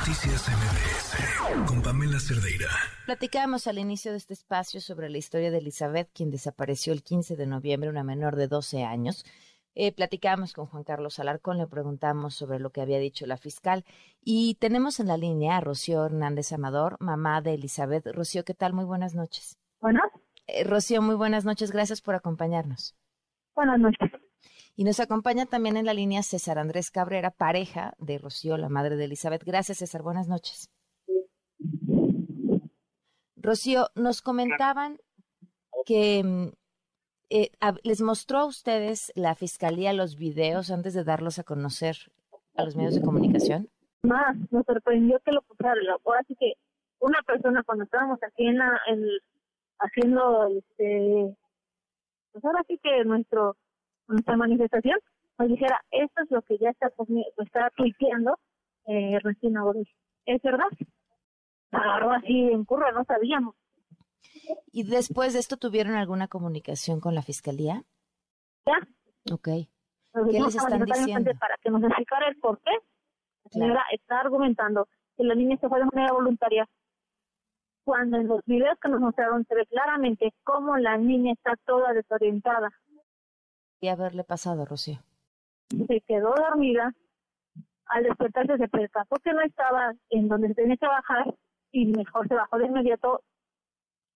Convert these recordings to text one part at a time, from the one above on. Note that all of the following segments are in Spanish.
Noticias MBS con Pamela Cerdeira. Platicábamos al inicio de este espacio sobre la historia de Elizabeth, quien desapareció el 15 de noviembre, una menor de 12 años. Eh, platicábamos con Juan Carlos Alarcón, le preguntamos sobre lo que había dicho la fiscal y tenemos en la línea a Rocío Hernández Amador, mamá de Elizabeth. Rocío, ¿qué tal? Muy buenas noches. Bueno. Eh, Rocío, muy buenas noches. Gracias por acompañarnos. Buenas noches. Y nos acompaña también en la línea César Andrés Cabrera, pareja de Rocío, la madre de Elizabeth. Gracias, César. Buenas noches. Rocío, nos comentaban que mm, eh, les mostró a ustedes la fiscalía los videos antes de darlos a conocer a los medios de comunicación. Más, nos sorprendió que lo pusiera. Ahora sí que una persona cuando estábamos aquí en, la, haciendo, este, pues ahora sí que nuestro nuestra manifestación, nos dijera, esto es lo que ya está, está tuiteando eh, recién ahora. ¿Es verdad? Agarró así en curva, no sabíamos. ¿Y después de esto tuvieron alguna comunicación con la fiscalía? Ya. Ok. ¿Qué les están diciendo? Para que nos explicara el por qué. La señora está argumentando que la niña se fue de manera voluntaria cuando en los videos que nos mostraron se ve claramente cómo la niña está toda desorientada y haberle pasado, Rocío? Se quedó dormida. Al despertarse se percató que no estaba en donde se tenía que bajar y mejor se bajó de inmediato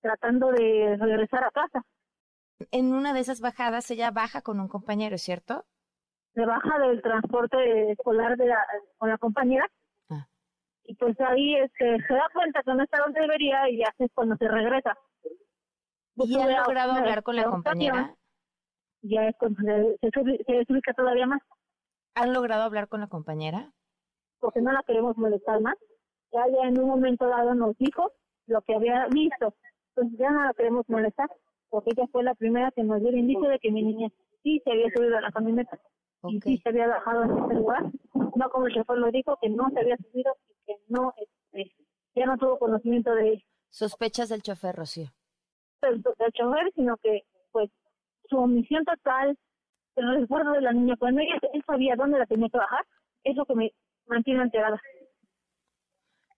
tratando de regresar a casa. En una de esas bajadas ella baja con un compañero, ¿cierto? Se baja del transporte escolar de la, con la compañera ah. y pues ahí este, se da cuenta que no está donde debería y hace cuando se regresa. ¿Y ha logrado hablar con la compañera? Ya es se, se ubica todavía más. ¿Han logrado hablar con la compañera? Porque no la queremos molestar más. Ya, ya en un momento dado nos dijo lo que había visto. Pues ya no la queremos molestar, porque ella fue la primera que nos dio el indicio de que mi niña sí se había subido a la camioneta y sí se había bajado en ese lugar. No como el chofer lo dijo, que no se había subido y que no, este, ya no tuvo conocimiento de ella. ¿Sospechas del chofer, Rocío? Del, del chofer, sino que pues su omisión total, el recuerdo de la niña, cuando ella, él sabía dónde la tenía que bajar, es lo que me mantiene enterada.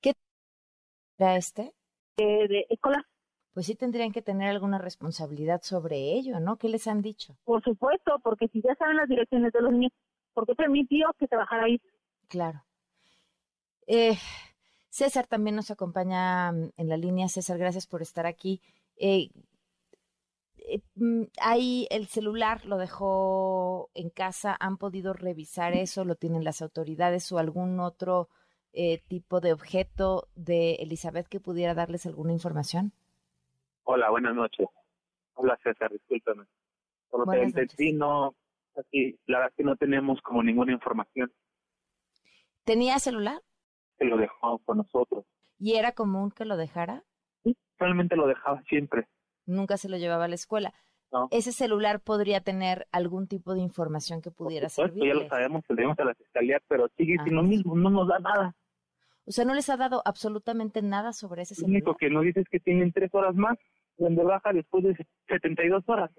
¿Qué era este? de escolar. Pues sí tendrían que tener alguna responsabilidad sobre ello, ¿no? ¿Qué les han dicho? Por supuesto, porque si ya saben las direcciones de los niños, ¿por qué permitió que se bajara ahí? Claro. Eh, César también nos acompaña mm, en la línea. César, gracias por estar aquí. Eh, eh, mm, ahí el celular lo dejó en casa, han podido revisar eso, lo tienen las autoridades o algún otro eh, tipo de objeto de Elizabeth que pudiera darles alguna información. Hola, buenas noches. Hola César, discúlpame. Por lo que entendí, no, aquí, la verdad es que no tenemos como ninguna información. ¿Tenía celular? Se lo dejó con nosotros. ¿Y era común que lo dejara? Sí, realmente lo dejaba siempre nunca se lo llevaba a la escuela. Ese celular podría tener algún tipo de información que pudiera servir. Ya lo sabemos, tenemos a la fiscalía, pero sigue siendo lo mismo, no nos da nada. O sea, no les ha dado absolutamente nada sobre ese celular. Lo único que nos dice es que tienen tres horas más, donde baja después de 72 horas.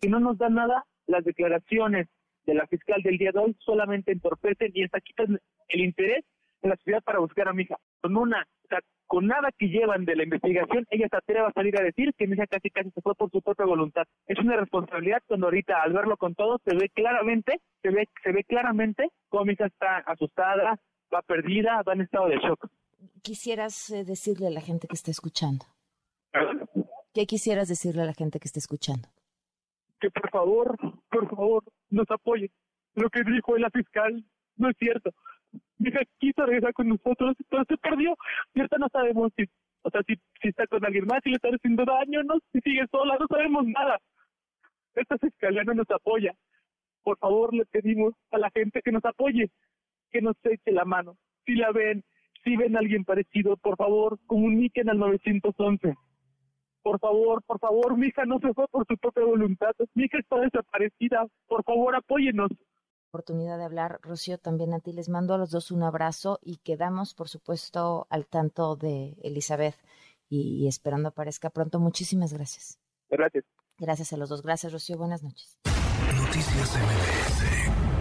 Y no nos da nada las declaraciones de la fiscal del día de hoy, solamente entorpecen y hasta quitan el interés en la ciudad para buscar a mi hija. Con una, con nada que llevan de la investigación, ella se atreve a salir a decir que mi hija casi casi se fue por su propia voluntad. Es una responsabilidad cuando ahorita al verlo con todo se ve claramente, se ve, se ve claramente cómo mi hija está asustada, va perdida, va en estado de shock. Quisieras eh, decirle a la gente que está escuchando. ¿Qué quisieras decirle a la gente que está escuchando? Que por favor, por favor, nos apoye. Lo que dijo la fiscal no es cierto mi hija quiso regresar con nosotros, pero se perdió. Y no sabemos si, o sea, si, si está con alguien más, si le está haciendo daño, no, si sigue sola, no sabemos nada. Esta fiscalía no nos apoya. Por favor, le pedimos a la gente que nos apoye, que nos eche la mano. Si la ven, si ven a alguien parecido, por favor, comuniquen al 911. Por favor, por favor, mi hija no se fue por su propia voluntad. Mi hija está desaparecida. Por favor, apóyenos oportunidad de hablar. Rocío, también a ti les mando a los dos un abrazo y quedamos, por supuesto, al tanto de Elizabeth y, esperando aparezca pronto. Muchísimas gracias. Gracias. Gracias a los dos. Gracias, Rocío. Buenas noches. Noticias MBS